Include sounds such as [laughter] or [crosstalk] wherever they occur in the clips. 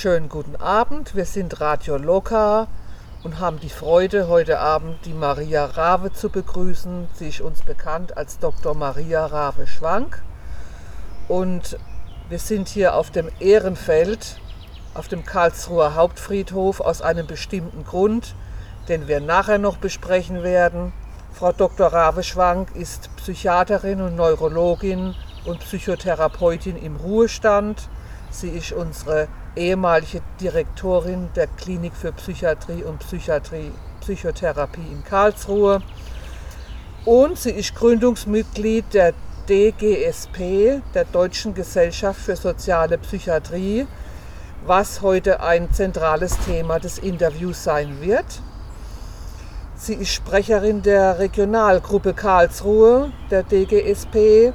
Schönen guten Abend, wir sind Radio Loka und haben die Freude, heute Abend die Maria Rave zu begrüßen. Sie ist uns bekannt als Dr. Maria Rave Schwank. Und wir sind hier auf dem Ehrenfeld, auf dem Karlsruher Hauptfriedhof aus einem bestimmten Grund, den wir nachher noch besprechen werden. Frau Dr. Rave Schwank ist Psychiaterin und Neurologin und Psychotherapeutin im Ruhestand. Sie ist unsere ehemalige Direktorin der Klinik für Psychiatrie und Psychiatrie, Psychotherapie in Karlsruhe. Und sie ist Gründungsmitglied der DGSP, der Deutschen Gesellschaft für Soziale Psychiatrie, was heute ein zentrales Thema des Interviews sein wird. Sie ist Sprecherin der Regionalgruppe Karlsruhe der DGSP.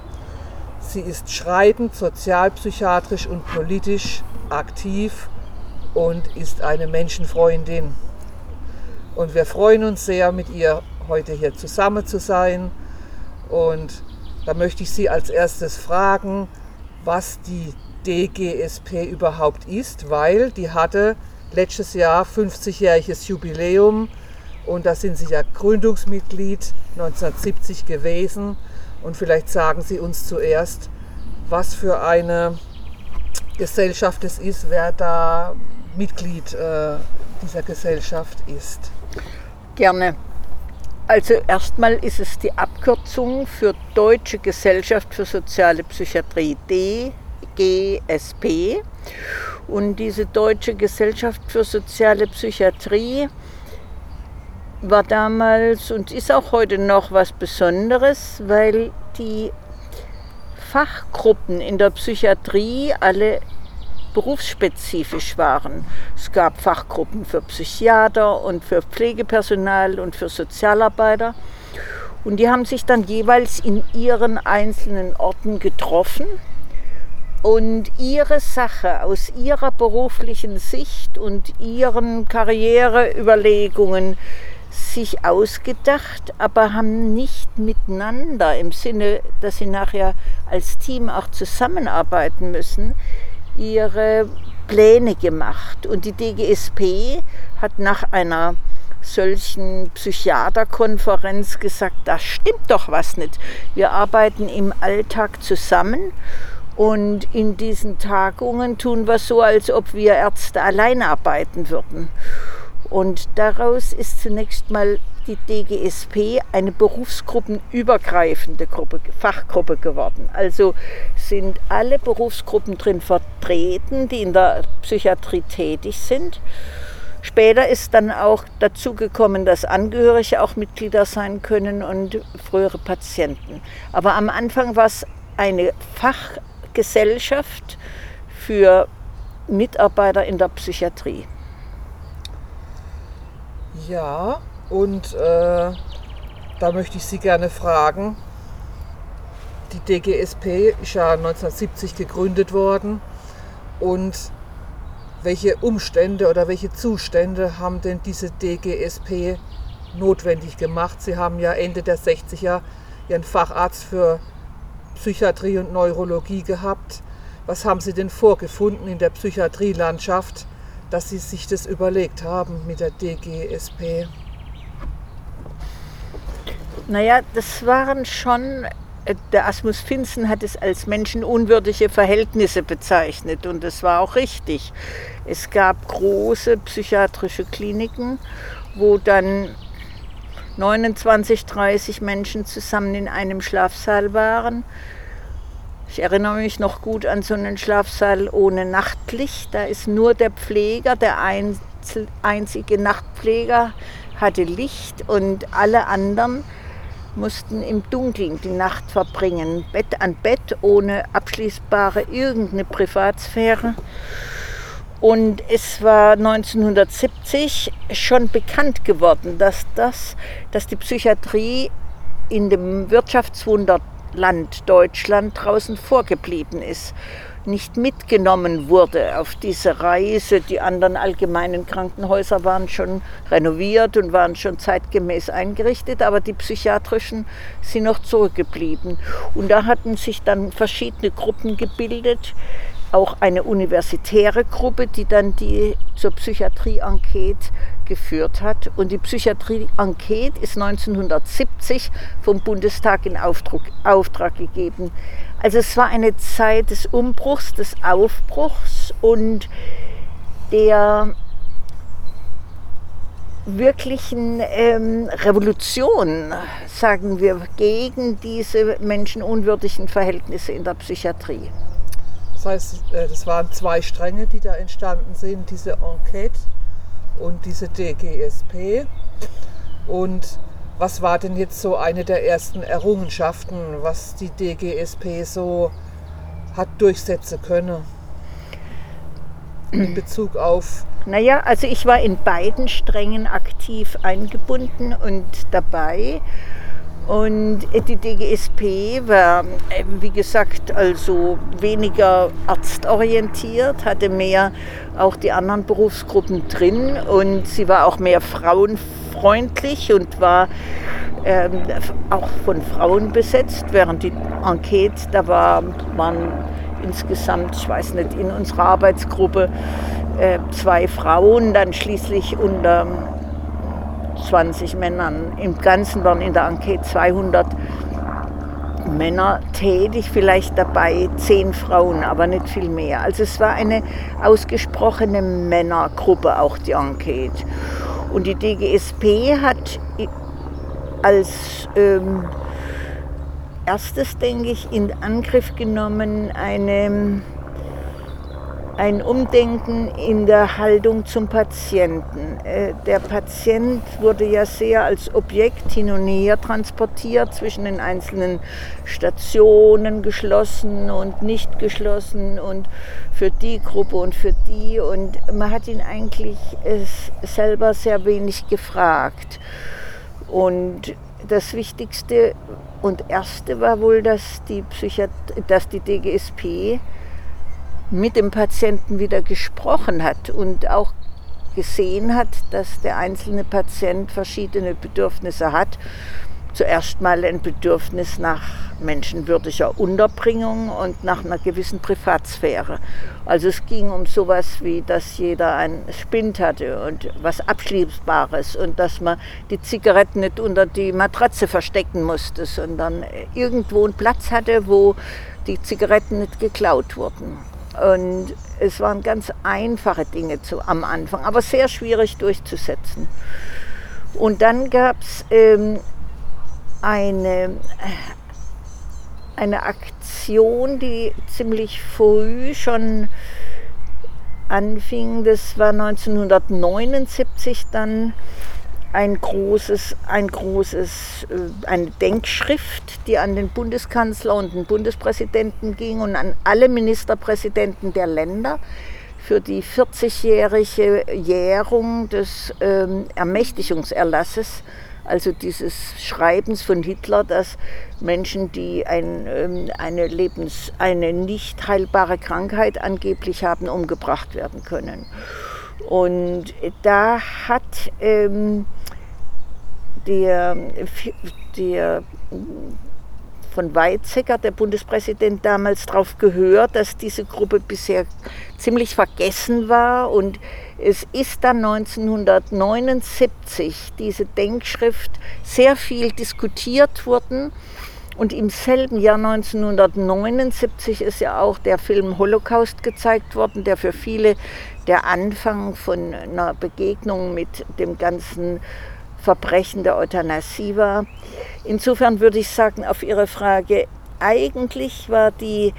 Sie ist schreibend, sozialpsychiatrisch und politisch aktiv und ist eine Menschenfreundin. Und wir freuen uns sehr, mit ihr heute hier zusammen zu sein. Und da möchte ich Sie als erstes fragen, was die DGSP überhaupt ist, weil die hatte letztes Jahr 50-jähriges Jubiläum und da sind Sie ja Gründungsmitglied 1970 gewesen. Und vielleicht sagen Sie uns zuerst, was für eine Gesellschaft es ist, wer da Mitglied äh, dieser Gesellschaft ist. Gerne. Also erstmal ist es die Abkürzung für Deutsche Gesellschaft für Soziale Psychiatrie, DGSP. Und diese Deutsche Gesellschaft für Soziale Psychiatrie war damals und ist auch heute noch was Besonderes, weil die Fachgruppen in der Psychiatrie alle berufsspezifisch waren. Es gab Fachgruppen für Psychiater und für Pflegepersonal und für Sozialarbeiter. Und die haben sich dann jeweils in ihren einzelnen Orten getroffen und ihre Sache aus ihrer beruflichen Sicht und ihren Karriereüberlegungen sich ausgedacht, aber haben nicht miteinander im Sinne, dass sie nachher als Team auch zusammenarbeiten müssen, ihre Pläne gemacht. Und die DGSP hat nach einer solchen Psychiaterkonferenz gesagt, da stimmt doch was nicht. Wir arbeiten im Alltag zusammen und in diesen Tagungen tun wir so, als ob wir Ärzte allein arbeiten würden. Und daraus ist zunächst mal die DGSP eine berufsgruppenübergreifende Gruppe, Fachgruppe geworden. Also sind alle Berufsgruppen drin vertreten, die in der Psychiatrie tätig sind. Später ist dann auch dazu gekommen, dass Angehörige auch Mitglieder sein können und frühere Patienten. Aber am Anfang war es eine Fachgesellschaft für Mitarbeiter in der Psychiatrie. Ja, und äh, da möchte ich Sie gerne fragen. Die DGSP ist ja 1970 gegründet worden. Und welche Umstände oder welche Zustände haben denn diese DGSP notwendig gemacht? Sie haben ja Ende der 60er Ihren Facharzt für Psychiatrie und Neurologie gehabt. Was haben Sie denn vorgefunden in der Psychiatrielandschaft, dass Sie sich das überlegt haben mit der DGSP? Naja, das waren schon, äh, der Asmus Finzen hat es als menschenunwürdige Verhältnisse bezeichnet und das war auch richtig. Es gab große psychiatrische Kliniken, wo dann 29, 30 Menschen zusammen in einem Schlafsaal waren. Ich erinnere mich noch gut an so einen Schlafsaal ohne Nachtlicht. Da ist nur der Pfleger, der einzige Nachtpfleger hatte Licht und alle anderen mussten im Dunkeln die Nacht verbringen, Bett an Bett, ohne abschließbare irgendeine Privatsphäre. Und es war 1970 schon bekannt geworden, dass, das, dass die Psychiatrie in dem Wirtschaftswunderland Deutschland draußen vorgeblieben ist nicht mitgenommen wurde auf diese Reise. Die anderen allgemeinen Krankenhäuser waren schon renoviert und waren schon zeitgemäß eingerichtet, aber die psychiatrischen sind noch zurückgeblieben. Und da hatten sich dann verschiedene Gruppen gebildet, auch eine universitäre Gruppe, die dann die zur Psychiatrie-Enquete geführt hat. Und die Psychiatrie-Enquete ist 1970 vom Bundestag in Auftrag, Auftrag gegeben. Also es war eine Zeit des Umbruchs, des Aufbruchs und der wirklichen ähm, Revolution, sagen wir, gegen diese menschenunwürdigen Verhältnisse in der Psychiatrie. Das heißt, äh, das waren zwei Stränge, die da entstanden sind, diese Enquete und diese DGSP. Und was war denn jetzt so eine der ersten Errungenschaften, was die DGSP so hat durchsetzen können in Bezug auf naja, also ich war in beiden Strängen aktiv eingebunden und dabei. Und die DGSP war, äh, wie gesagt, also weniger arztorientiert, hatte mehr auch die anderen Berufsgruppen drin und sie war auch mehr frauenfreundlich und war ähm, auch von Frauen besetzt, während die Enquete, da war, waren insgesamt, ich weiß nicht, in unserer Arbeitsgruppe äh, zwei Frauen, dann schließlich unter 20 Männern. Im Ganzen waren in der Enquete 200 Männer tätig, vielleicht dabei zehn Frauen, aber nicht viel mehr. Also es war eine ausgesprochene Männergruppe, auch die Enquete. Und die DGSP hat als ähm, erstes, denke ich, in Angriff genommen eine ein Umdenken in der Haltung zum Patienten. Äh, der Patient wurde ja sehr als Objekt hin und her transportiert zwischen den einzelnen Stationen, geschlossen und nicht geschlossen und für die Gruppe und für die. Und man hat ihn eigentlich selber sehr wenig gefragt. Und das Wichtigste und Erste war wohl, dass die, Psychiat dass die DGSP mit dem Patienten wieder gesprochen hat und auch gesehen hat, dass der einzelne Patient verschiedene Bedürfnisse hat. Zuerst mal ein Bedürfnis nach menschenwürdiger Unterbringung und nach einer gewissen Privatsphäre. Also es ging um sowas wie, dass jeder einen Spind hatte und was Abschließbares und dass man die Zigaretten nicht unter die Matratze verstecken musste, sondern irgendwo einen Platz hatte, wo die Zigaretten nicht geklaut wurden. Und es waren ganz einfache Dinge zu, am Anfang, aber sehr schwierig durchzusetzen. Und dann gab es ähm, eine, eine Aktion, die ziemlich früh schon anfing. Das war 1979 dann ein großes, ein großes, äh, eine Denkschrift, die an den Bundeskanzler und den Bundespräsidenten ging und an alle Ministerpräsidenten der Länder für die 40-jährige Jährung des ähm, Ermächtigungserlasses, also dieses Schreibens von Hitler, dass Menschen, die ein, ähm, eine, Lebens-, eine nicht heilbare Krankheit angeblich haben, umgebracht werden können. Und da hat ähm, der, der von Weizsäcker, der Bundespräsident, damals darauf gehört, dass diese Gruppe bisher ziemlich vergessen war. Und es ist dann 1979 diese Denkschrift sehr viel diskutiert worden. Und im selben Jahr 1979 ist ja auch der Film Holocaust gezeigt worden, der für viele der Anfang von einer Begegnung mit dem ganzen Verbrechen der Euthanasie war. Insofern würde ich sagen, auf Ihre Frage, eigentlich war die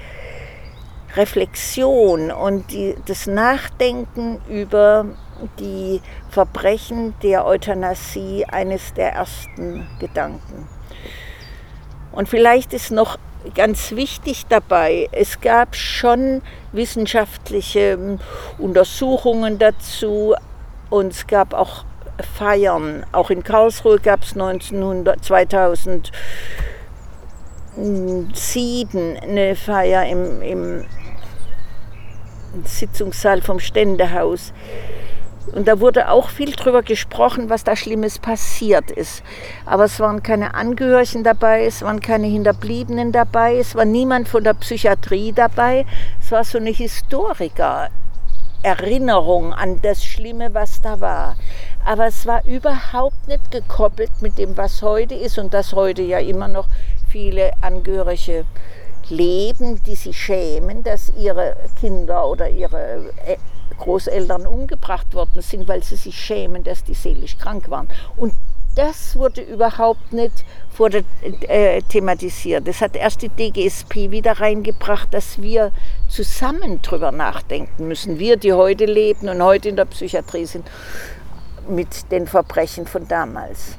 Reflexion und die, das Nachdenken über die Verbrechen der Euthanasie eines der ersten Gedanken. Und vielleicht ist noch ganz wichtig dabei, es gab schon wissenschaftliche Untersuchungen dazu und es gab auch Feiern. Auch in Karlsruhe gab es 2007 eine Feier im, im Sitzungssaal vom Ständehaus. Und da wurde auch viel drüber gesprochen, was da Schlimmes passiert ist. Aber es waren keine Angehörigen dabei, es waren keine Hinterbliebenen dabei, es war niemand von der Psychiatrie dabei. Es war so eine Historiker-Erinnerung an das Schlimme, was da war. Aber es war überhaupt nicht gekoppelt mit dem, was heute ist und das heute ja immer noch viele Angehörige leben, die sich schämen, dass ihre Kinder oder ihre äh, Großeltern umgebracht worden sind, weil sie sich schämen, dass die seelisch krank waren. Und das wurde überhaupt nicht vor der, äh, thematisiert. Das hat erst die DGSP wieder reingebracht, dass wir zusammen drüber nachdenken müssen. Wir, die heute leben und heute in der Psychiatrie sind, mit den Verbrechen von damals.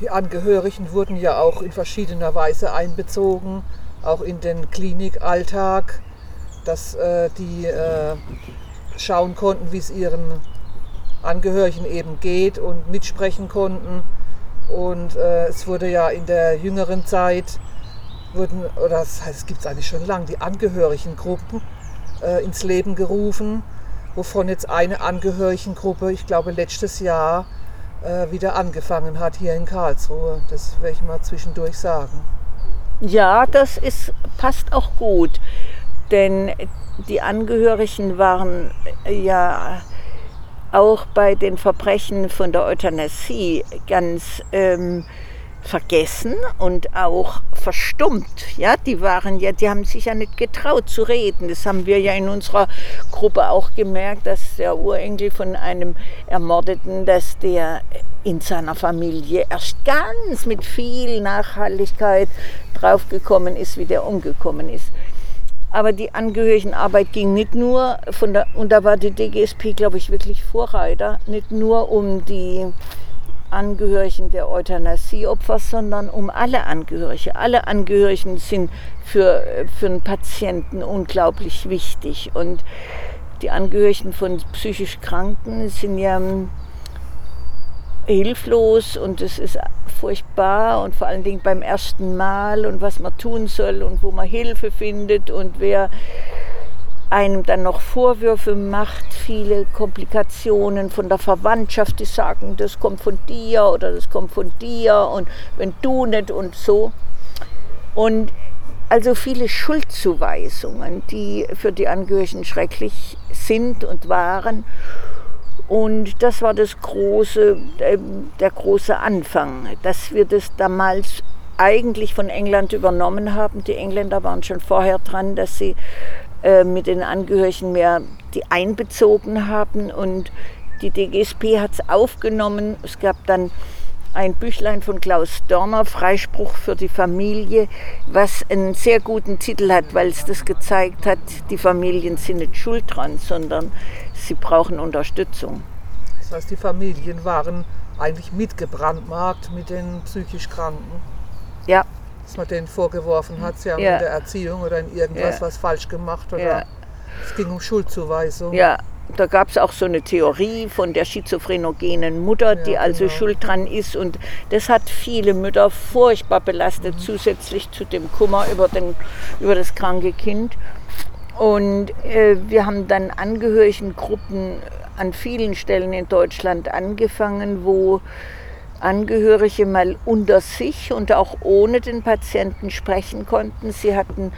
Die Angehörigen wurden ja auch in verschiedener Weise einbezogen, auch in den Klinikalltag, dass äh, die äh, schauen konnten, wie es ihren Angehörigen eben geht und mitsprechen konnten. Und äh, es wurde ja in der jüngeren Zeit, wurden, oder das heißt, es gibt es eigentlich schon lange, die Angehörigengruppen äh, ins Leben gerufen, wovon jetzt eine Angehörigengruppe, ich glaube letztes Jahr, äh, wieder angefangen hat hier in Karlsruhe. Das werde ich mal zwischendurch sagen. Ja, das ist, passt auch gut, denn die Angehörigen waren ja auch bei den Verbrechen von der Euthanasie ganz ähm, vergessen und auch verstummt. Ja, die waren ja, die haben sich ja nicht getraut zu reden. Das haben wir ja in unserer Gruppe auch gemerkt, dass der Urenkel von einem Ermordeten, dass der in seiner Familie erst ganz mit viel Nachhaltigkeit draufgekommen ist, wie der umgekommen ist. Aber die Angehörigenarbeit ging nicht nur von der, und da war die DGSP, glaube ich, wirklich Vorreiter, nicht nur um die Angehörigen der Euthanasieopfer, sondern um alle Angehörige. Alle Angehörigen sind für, für einen Patienten unglaublich wichtig. Und die Angehörigen von psychisch Kranken sind ja hilflos und es ist furchtbar und vor allen Dingen beim ersten Mal und was man tun soll und wo man Hilfe findet und wer einem dann noch Vorwürfe macht, viele Komplikationen von der Verwandtschaft, die sagen, das kommt von dir oder das kommt von dir und wenn du nicht und so. Und also viele Schuldzuweisungen, die für die Angehörigen schrecklich sind und waren. Und das war das große, äh, der große Anfang, dass wir das damals eigentlich von England übernommen haben. Die Engländer waren schon vorher dran, dass sie äh, mit den Angehörigen mehr die einbezogen haben und die DGSP hat es aufgenommen. Es gab dann ein Büchlein von Klaus Dörner, Freispruch für die Familie, was einen sehr guten Titel hat, weil es das gezeigt hat, die Familien sind nicht schuld dran, sondern sie brauchen Unterstützung. Das heißt, die Familien waren eigentlich mitgebrandmarkt mit den psychisch Kranken. Ja, dass man denen vorgeworfen hat, sie haben ja. in der Erziehung oder in irgendwas ja. was falsch gemacht oder ja. es ging um Schuldzuweisung. Ja, da gab es auch so eine Theorie von der schizophrenogenen Mutter, die also genau. schuld dran ist. Und das hat viele Mütter furchtbar belastet, mhm. zusätzlich zu dem Kummer über, den, über das kranke Kind. Und äh, wir haben dann Angehörigengruppen an vielen Stellen in Deutschland angefangen, wo Angehörige mal unter sich und auch ohne den Patienten sprechen konnten. Sie hatten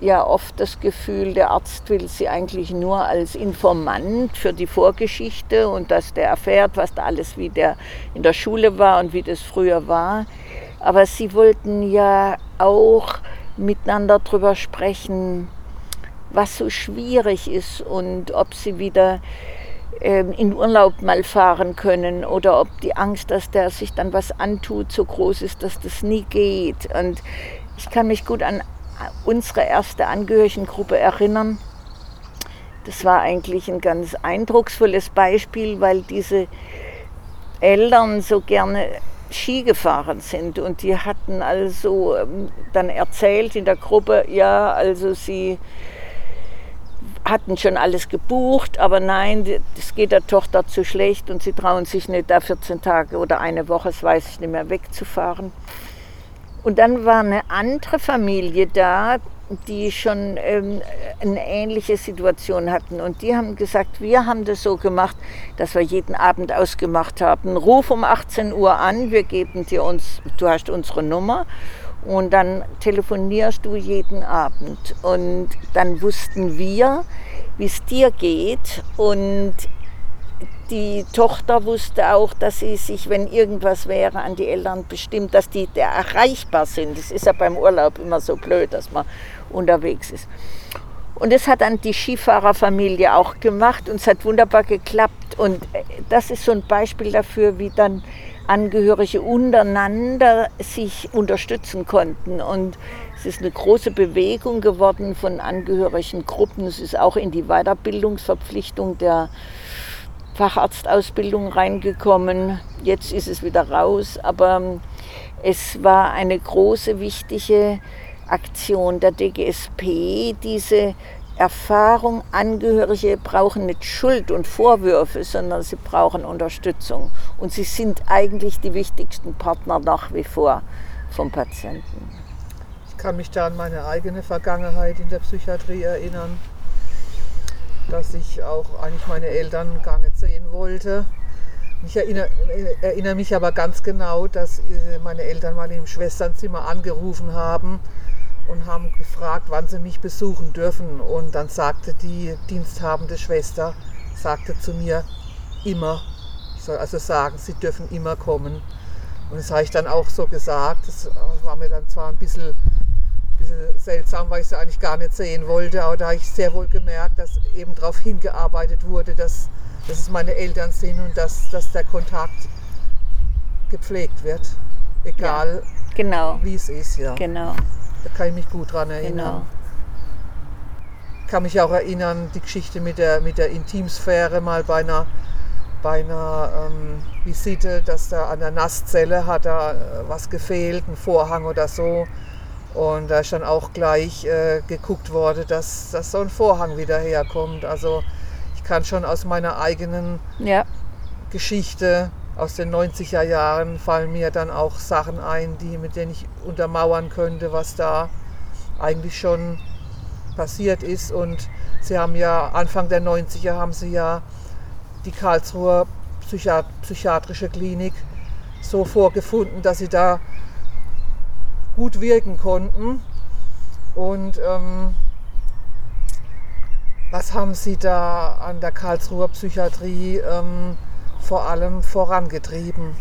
ja oft das Gefühl, der Arzt will sie eigentlich nur als Informant für die Vorgeschichte und dass der erfährt, was da alles wie der in der Schule war und wie das früher war. Aber sie wollten ja auch miteinander darüber sprechen, was so schwierig ist und ob sie wieder in Urlaub mal fahren können oder ob die Angst, dass der sich dann was antut, so groß ist, dass das nie geht. Und ich kann mich gut an unsere erste Angehörigengruppe erinnern. Das war eigentlich ein ganz eindrucksvolles Beispiel, weil diese Eltern so gerne Ski gefahren sind und die hatten also ähm, dann erzählt in der Gruppe, ja, also sie hatten schon alles gebucht, aber nein, es geht der Tochter zu schlecht und sie trauen sich nicht, da 14 Tage oder eine Woche, das weiß ich nicht mehr, wegzufahren. Und dann war eine andere Familie da, die schon ähm, eine ähnliche Situation hatten. Und die haben gesagt, wir haben das so gemacht, dass wir jeden Abend ausgemacht haben. Ruf um 18 Uhr an, wir geben dir uns, du hast unsere Nummer und dann telefonierst du jeden Abend. Und dann wussten wir, wie es dir geht. Und die Tochter wusste auch, dass sie sich, wenn irgendwas wäre, an die Eltern bestimmt, dass die der erreichbar sind. Das ist ja beim Urlaub immer so blöd, dass man unterwegs ist. Und das hat dann die Skifahrerfamilie auch gemacht und es hat wunderbar geklappt. Und das ist so ein Beispiel dafür, wie dann Angehörige untereinander sich unterstützen konnten. Und es ist eine große Bewegung geworden von angehörigen Gruppen. Es ist auch in die Weiterbildungsverpflichtung der Facharztausbildung reingekommen. Jetzt ist es wieder raus, aber es war eine große, wichtige Aktion der DGSP, diese Erfahrung, Angehörige brauchen nicht Schuld und Vorwürfe, sondern sie brauchen Unterstützung. Und sie sind eigentlich die wichtigsten Partner nach wie vor vom Patienten. Ich kann mich da an meine eigene Vergangenheit in der Psychiatrie erinnern, dass ich auch eigentlich meine Eltern gar nicht sehen wollte. Ich erinnere, erinnere mich aber ganz genau, dass äh, meine Eltern mal im Schwesternzimmer angerufen haben und haben gefragt, wann sie mich besuchen dürfen. Und dann sagte die diensthabende Schwester, sagte zu mir, immer. Ich soll also sagen, sie dürfen immer kommen. Und das habe ich dann auch so gesagt. Das war mir dann zwar ein bisschen, bisschen seltsam, weil ich sie eigentlich gar nicht sehen wollte, aber da habe ich sehr wohl gemerkt, dass eben darauf hingearbeitet wurde, dass, dass es meine Eltern sind und dass, dass der Kontakt gepflegt wird. Egal, ja, genau. wie es ist. Ja. Genau. Da kann ich mich gut dran erinnern. Genau. Ich kann mich auch erinnern, die Geschichte mit der, mit der Intimsphäre mal bei einer, bei einer ähm, Visite, dass da an der Nasszelle hat da äh, was gefehlt, ein Vorhang oder so. Und da ist dann auch gleich äh, geguckt worden, dass, dass so ein Vorhang wieder herkommt. Also ich kann schon aus meiner eigenen ja. Geschichte aus den 90er Jahren fallen mir dann auch Sachen ein, die, mit denen ich untermauern könnte, was da eigentlich schon passiert ist. Und sie haben ja Anfang der 90er haben sie ja die Karlsruher psychiatrische Klinik so vorgefunden, dass sie da gut wirken konnten. Und ähm, was haben Sie da an der Karlsruher Psychiatrie ähm, vor allem vorangetrieben?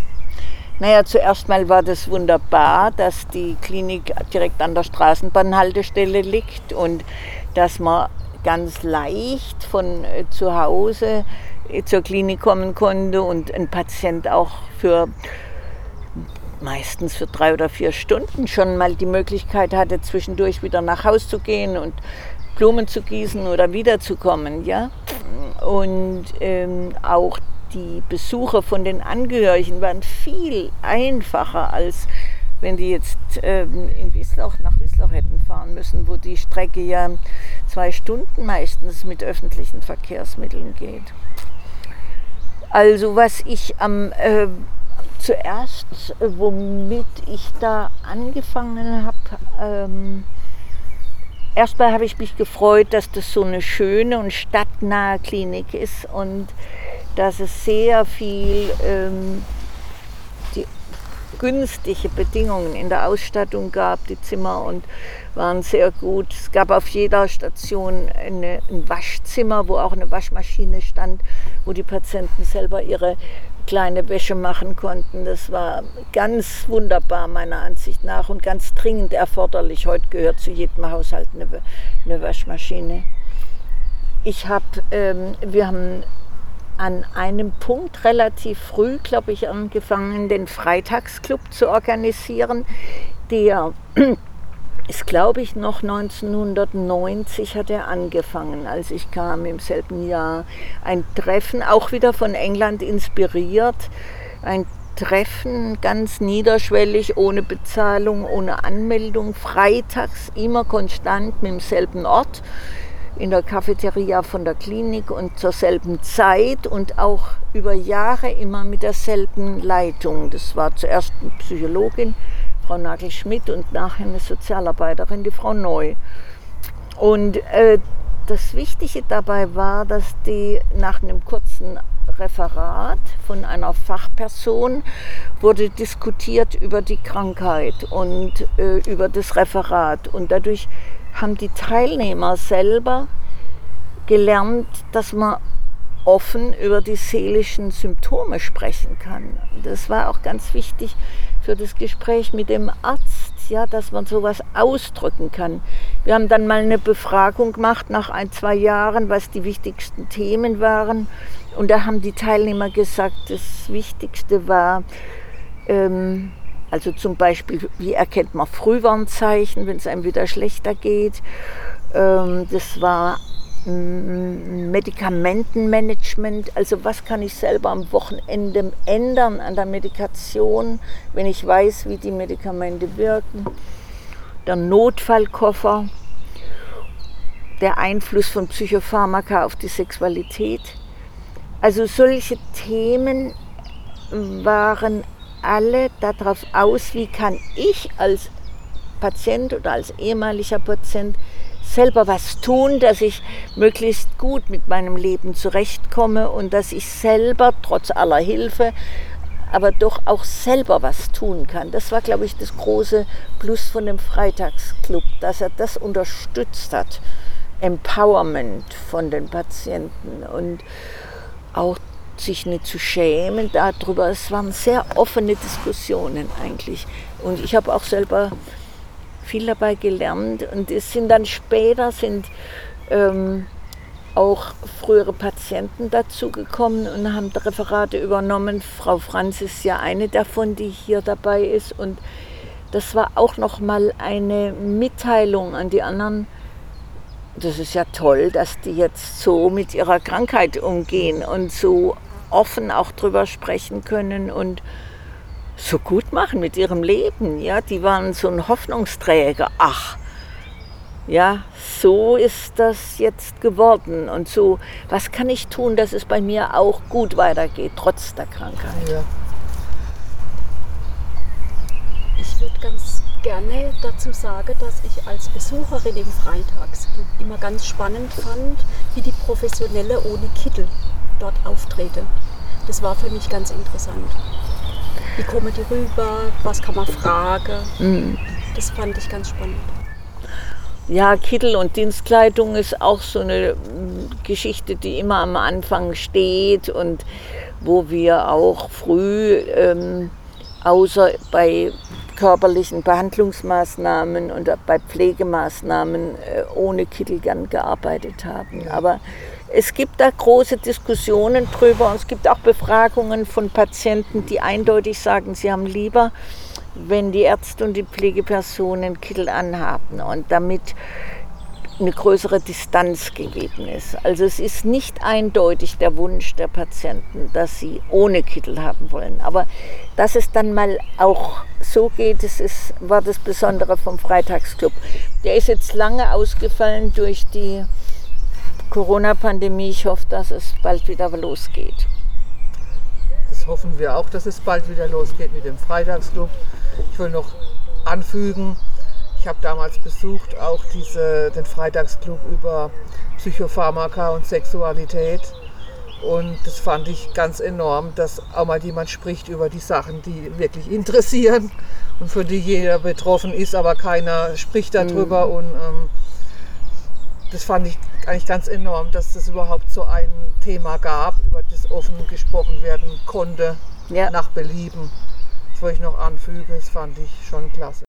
Naja, zuerst mal war das wunderbar, dass die Klinik direkt an der Straßenbahnhaltestelle liegt und dass man ganz leicht von äh, zu Hause äh, zur Klinik kommen konnte und ein Patient auch für meistens für drei oder vier Stunden schon mal die Möglichkeit hatte, zwischendurch wieder nach Haus zu gehen und Blumen zu gießen oder wiederzukommen. Ja? Und ähm, auch die Besuche von den Angehörigen waren viel einfacher, als wenn die jetzt ähm, in Wislauch, nach Wislauch hätten fahren müssen, wo die Strecke ja zwei Stunden meistens mit öffentlichen Verkehrsmitteln geht. Also was ich am äh, zuerst, womit ich da angefangen habe, ähm, erstmal habe ich mich gefreut, dass das so eine schöne und stadtnahe Klinik ist und dass es sehr viel ähm, die günstige Bedingungen in der Ausstattung gab. Die Zimmer und waren sehr gut. Es gab auf jeder Station eine, ein Waschzimmer, wo auch eine Waschmaschine stand, wo die Patienten selber ihre kleine Wäsche machen konnten. Das war ganz wunderbar meiner Ansicht nach und ganz dringend erforderlich. Heute gehört zu jedem Haushalt eine, eine Waschmaschine. Ich habe, ähm, wir haben an einem Punkt relativ früh, glaube ich, angefangen, den Freitagsclub zu organisieren. Der [clears throat] ist, glaube ich, noch 1990 hat er angefangen, als ich kam im selben Jahr. Ein Treffen, auch wieder von England inspiriert. Ein Treffen, ganz niederschwellig, ohne Bezahlung, ohne Anmeldung, freitags immer konstant mit demselben Ort in der Cafeteria von der Klinik und zur selben Zeit und auch über Jahre immer mit derselben Leitung. Das war zuerst eine Psychologin, Frau Nagel-Schmidt und nachher eine Sozialarbeiterin, die Frau Neu. Und äh, das Wichtige dabei war, dass die nach einem kurzen Referat von einer Fachperson wurde diskutiert über die Krankheit und äh, über das Referat. Und dadurch haben die Teilnehmer selber gelernt, dass man offen über die seelischen Symptome sprechen kann. Das war auch ganz wichtig für das Gespräch mit dem Arzt, ja, dass man sowas ausdrücken kann. Wir haben dann mal eine Befragung gemacht nach ein, zwei Jahren, was die wichtigsten Themen waren. Und da haben die Teilnehmer gesagt, das Wichtigste war, ähm, also zum Beispiel, wie erkennt man Frühwarnzeichen, wenn es einem wieder schlechter geht. Ähm, das war Medikamentenmanagement, also was kann ich selber am Wochenende ändern an der Medikation, wenn ich weiß, wie die Medikamente wirken. Der Notfallkoffer, der Einfluss von Psychopharmaka auf die Sexualität. Also solche Themen waren alle darauf aus, wie kann ich als Patient oder als ehemaliger Patient selber was tun, dass ich möglichst gut mit meinem Leben zurechtkomme und dass ich selber trotz aller Hilfe aber doch auch selber was tun kann. Das war, glaube ich, das große Plus von dem Freitagsclub, dass er das unterstützt hat. Empowerment von den Patienten und auch sich nicht zu schämen darüber. Es waren sehr offene Diskussionen eigentlich. Und ich habe auch selber viel dabei gelernt. Und es sind dann später sind ähm, auch frühere Patienten dazugekommen und haben Referate übernommen. Frau Franz ist ja eine davon, die hier dabei ist. Und das war auch noch mal eine Mitteilung an die anderen. Das ist ja toll, dass die jetzt so mit ihrer Krankheit umgehen und so offen auch drüber sprechen können und so gut machen mit ihrem Leben. Ja, die waren so ein Hoffnungsträger. Ach, ja, so ist das jetzt geworden. Und so, was kann ich tun, dass es bei mir auch gut weitergeht, trotz der Krankheit? Ja. Ich würde ganz gerne dazu sagen, dass ich als Besucherin im Freitagsclub immer ganz spannend fand, wie die Professionelle ohne Kittel dort auftreten. Das war für mich ganz interessant. Wie kommen die rüber? Was kann man fragen? Mhm. Das fand ich ganz spannend. Ja, Kittel und Dienstkleidung ist auch so eine mm, Geschichte, die immer am Anfang steht und wo wir auch früh, ähm, außer bei körperlichen Behandlungsmaßnahmen und bei Pflegemaßnahmen äh, ohne Kittel gern gearbeitet haben. Aber es gibt da große Diskussionen drüber und es gibt auch Befragungen von Patienten, die eindeutig sagen, sie haben lieber, wenn die Ärzte und die Pflegepersonen Kittel anhaben und damit eine größere Distanz gegeben ist. Also es ist nicht eindeutig der Wunsch der Patienten, dass sie ohne Kittel haben wollen. Aber dass es dann mal auch so geht, das ist, war das Besondere vom Freitagsclub. Der ist jetzt lange ausgefallen durch die Corona-Pandemie. Ich hoffe, dass es bald wieder losgeht. Das hoffen wir auch, dass es bald wieder losgeht mit dem Freitagsclub. Ich will noch anfügen, ich habe damals besucht auch diese, den Freitagsclub über Psychopharmaka und Sexualität. Und das fand ich ganz enorm, dass auch mal jemand spricht über die Sachen, die wirklich interessieren und für die jeder betroffen ist, aber keiner spricht darüber. Mhm. Und ähm, das fand ich eigentlich ganz enorm, dass es überhaupt so ein Thema gab, über das offen gesprochen werden konnte, ja. nach Belieben. Das wollte ich noch anfügen, das fand ich schon klasse.